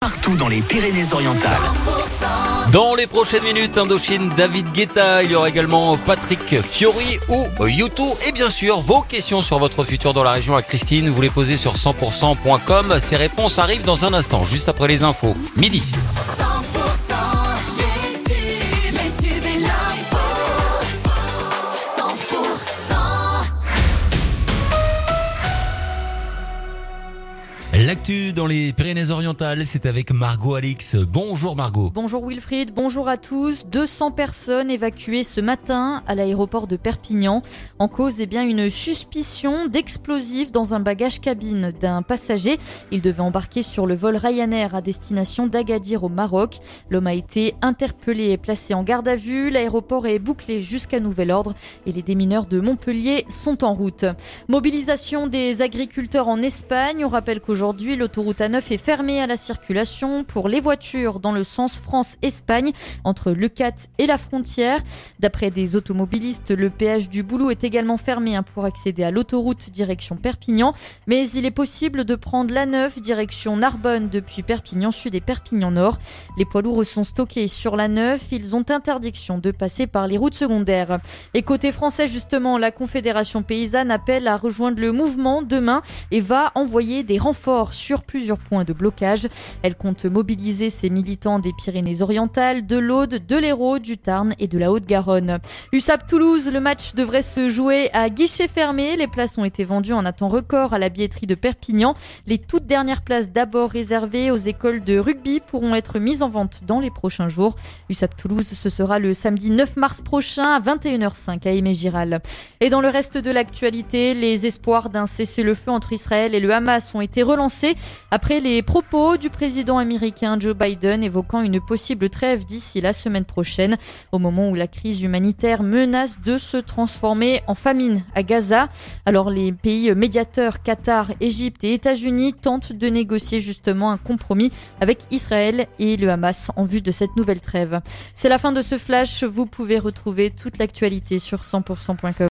partout dans les Pyrénées-Orientales. Dans les prochaines minutes, Indochine, David Guetta, il y aura également Patrick Fiori ou Yutu. Et bien sûr, vos questions sur votre futur dans la région à Christine, vous les posez sur 100%.com. Ces réponses arrivent dans un instant, juste après les infos. Midi. L'actu dans les Pyrénées-Orientales, c'est avec Margot Alix. Bonjour Margot. Bonjour Wilfried, bonjour à tous. 200 personnes évacuées ce matin à l'aéroport de Perpignan. En cause, eh bien, une suspicion d'explosifs dans un bagage cabine d'un passager. Il devait embarquer sur le vol Ryanair à destination d'Agadir au Maroc. L'homme a été interpellé et placé en garde à vue. L'aéroport est bouclé jusqu'à nouvel ordre et les démineurs de Montpellier sont en route. Mobilisation des agriculteurs en Espagne. On rappelle qu'aujourd'hui, l'autoroute A9 est fermée à la circulation pour les voitures dans le sens France-Espagne entre Le Cat et la frontière. D'après des automobilistes, le péage du Boulot est également fermé hein, pour accéder à l'autoroute direction Perpignan. Mais il est possible de prendre l'A9 direction Narbonne depuis Perpignan Sud et Perpignan Nord. Les poids lourds sont stockés sur l'A9. Ils ont interdiction de passer par les routes secondaires. Et côté français, justement, la Confédération paysanne appelle à rejoindre le mouvement demain et va envoyer des renforts sur plusieurs points de blocage. Elle compte mobiliser ses militants des Pyrénées-Orientales, de l'Aude, de l'Hérault, du Tarn et de la Haute-Garonne. USAP Toulouse, le match devrait se jouer à guichet fermé. Les places ont été vendues en un temps record à la billetterie de Perpignan. Les toutes dernières places d'abord réservées aux écoles de rugby pourront être mises en vente dans les prochains jours. USAP Toulouse, ce sera le samedi 9 mars prochain à 21h05 à Aimé-Giral. Et dans le reste de l'actualité, les espoirs d'un cessez-le-feu entre Israël et le Hamas ont été relancés après les propos du président américain Joe Biden évoquant une possible trêve d'ici la semaine prochaine, au moment où la crise humanitaire menace de se transformer en famine à Gaza. Alors les pays médiateurs, Qatar, Égypte et États-Unis tentent de négocier justement un compromis avec Israël et le Hamas en vue de cette nouvelle trêve. C'est la fin de ce flash, vous pouvez retrouver toute l'actualité sur 100%.com.